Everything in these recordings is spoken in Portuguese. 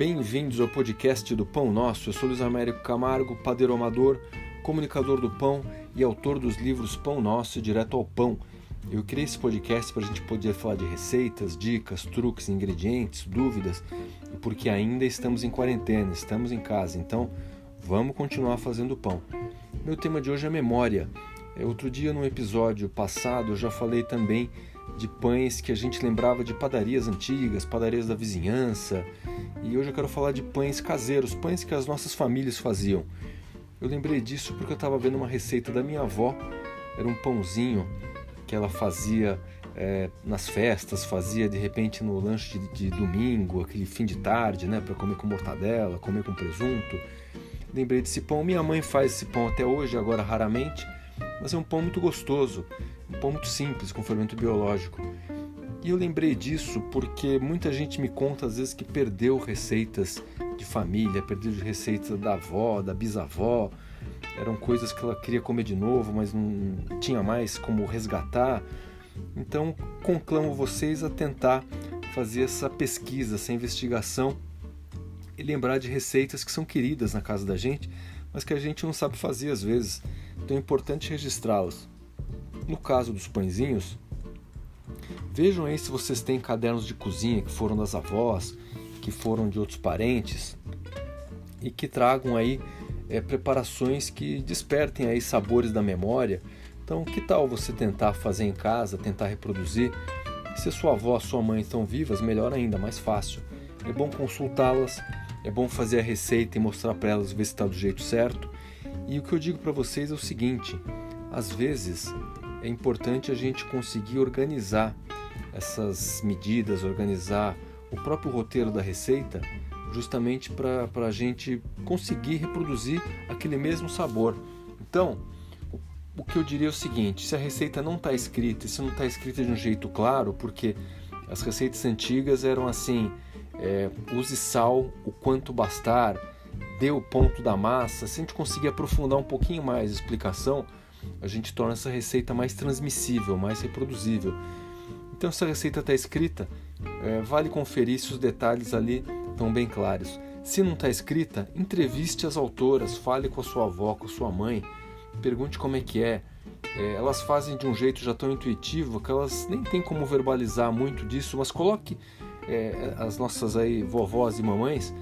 Bem-vindos ao podcast do Pão Nosso. Eu sou Luiz Américo Camargo, padeiro amador, comunicador do pão e autor dos livros Pão Nosso e Direto ao Pão. Eu criei esse podcast para a gente poder falar de receitas, dicas, truques, ingredientes, dúvidas, porque ainda estamos em quarentena, estamos em casa, então vamos continuar fazendo pão. Meu tema de hoje é memória. Outro dia, no episódio passado, eu já falei também de pães que a gente lembrava de padarias antigas, padarias da vizinhança. E hoje eu quero falar de pães caseiros, pães que as nossas famílias faziam. Eu lembrei disso porque eu estava vendo uma receita da minha avó. Era um pãozinho que ela fazia é, nas festas, fazia de repente no lanche de, de domingo, aquele fim de tarde, né, para comer com mortadela, comer com presunto. Lembrei desse pão. Minha mãe faz esse pão até hoje, agora raramente, mas é um pão muito gostoso. Um pão muito simples, com fermento biológico. E eu lembrei disso porque muita gente me conta às vezes que perdeu receitas de família, perdeu receitas da avó, da bisavó. Eram coisas que ela queria comer de novo, mas não tinha mais como resgatar. Então, conclamo vocês a tentar fazer essa pesquisa, essa investigação e lembrar de receitas que são queridas na casa da gente, mas que a gente não sabe fazer às vezes. Então é importante registrá-las. No caso dos pãezinhos, vejam aí se vocês têm cadernos de cozinha que foram das avós, que foram de outros parentes e que tragam aí é, preparações que despertem aí sabores da memória. Então, que tal você tentar fazer em casa, tentar reproduzir? Se sua avó, sua mãe estão vivas, melhor ainda, mais fácil. É bom consultá-las, é bom fazer a receita e mostrar para elas ver se está do jeito certo. E o que eu digo para vocês é o seguinte: às vezes é importante a gente conseguir organizar essas medidas, organizar o próprio roteiro da receita, justamente para a gente conseguir reproduzir aquele mesmo sabor. Então, o que eu diria é o seguinte: se a receita não está escrita, se não está escrita de um jeito claro, porque as receitas antigas eram assim: é, use sal o quanto bastar, dê o ponto da massa. Se a gente conseguir aprofundar um pouquinho mais a explicação, a gente torna essa receita mais transmissível, mais reproduzível. Então, se a receita está escrita, é, vale conferir se os detalhes ali estão bem claros. Se não está escrita, entreviste as autoras, fale com a sua avó, com a sua mãe, pergunte como é que é. é elas fazem de um jeito já tão intuitivo que elas nem têm como verbalizar muito disso, mas coloque é, as nossas aí vovós e mamães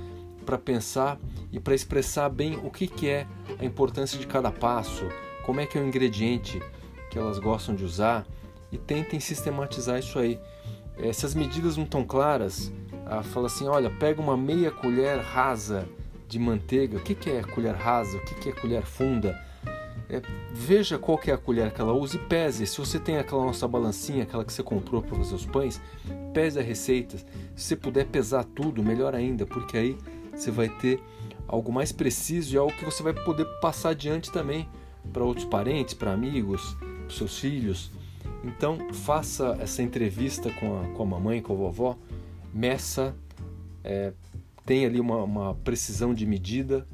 para pensar e para expressar bem o que, que é a importância de cada passo, como é que é o ingrediente que elas gostam de usar e tentem sistematizar isso aí. É, se as medidas não estão claras, ah, fala assim, olha, pega uma meia colher rasa de manteiga, o que, que é colher rasa, o que, que é colher funda, é, veja qual que é a colher que ela usa e pese. Se você tem aquela nossa balancinha, aquela que você comprou para fazer os pães, pese a receita. Se você puder pesar tudo, melhor ainda, porque aí você vai ter algo mais preciso e algo que você vai poder passar adiante também para outros parentes, para amigos, para seus filhos. Então, faça essa entrevista com a, com a mamãe, com a vovó, meça, é, tenha ali uma, uma precisão de medida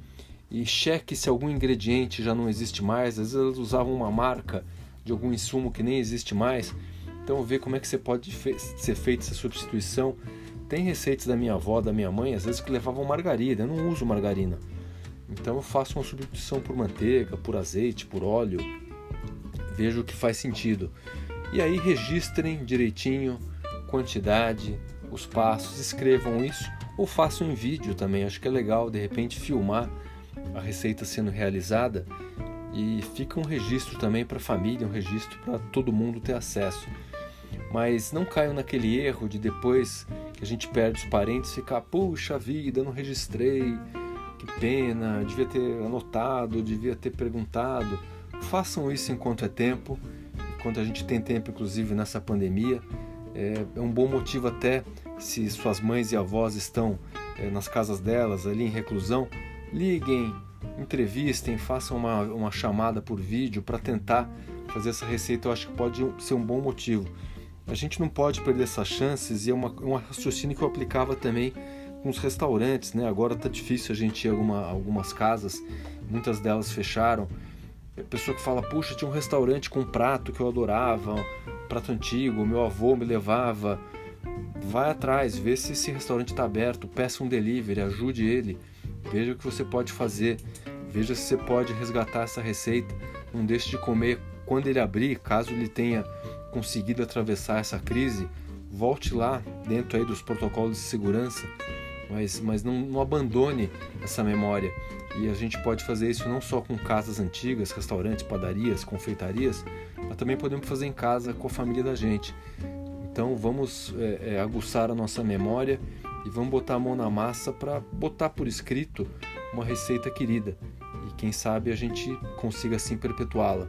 e cheque se algum ingrediente já não existe mais. Às vezes elas usavam uma marca de algum insumo que nem existe mais. Então, vê como é que você pode fe ser feita essa substituição. Tem receitas da minha avó, da minha mãe, às vezes que levavam margarina. Eu não uso margarina. Então eu faço uma substituição por manteiga, por azeite, por óleo. Vejo o que faz sentido. E aí registrem direitinho quantidade, os passos, escrevam isso ou façam em vídeo também. Acho que é legal de repente filmar a receita sendo realizada e fica um registro também para a família, um registro para todo mundo ter acesso. Mas não caiam naquele erro de depois que a gente perde os parentes ficar, puxa vida, não registrei que pena, devia ter anotado, devia ter perguntado. Façam isso enquanto é tempo, enquanto a gente tem tempo, inclusive nessa pandemia. É, é um bom motivo até se suas mães e avós estão é, nas casas delas, ali em reclusão, liguem, entrevistem, façam uma, uma chamada por vídeo para tentar fazer essa receita. Eu acho que pode ser um bom motivo. A gente não pode perder essas chances e é uma, um raciocínio que eu aplicava também os restaurantes, né? Agora está difícil a gente ir a alguma, algumas casas, muitas delas fecharam. A pessoa que fala, puxa, tinha um restaurante com um prato que eu adorava, um prato antigo, meu avô me levava. vai atrás, vê se esse restaurante está aberto, peça um delivery, ajude ele, veja o que você pode fazer, veja se você pode resgatar essa receita, não deixe de comer quando ele abrir, caso ele tenha conseguido atravessar essa crise, volte lá dentro aí dos protocolos de segurança, mas, mas não, não abandone essa memória. E a gente pode fazer isso não só com casas antigas, restaurantes, padarias, confeitarias, mas também podemos fazer em casa com a família da gente. Então vamos é, é, aguçar a nossa memória e vamos botar a mão na massa para botar por escrito uma receita querida. E quem sabe a gente consiga assim perpetuá-la.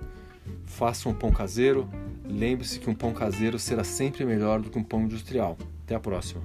Faça um pão caseiro, lembre-se que um pão caseiro será sempre melhor do que um pão industrial. Até a próxima!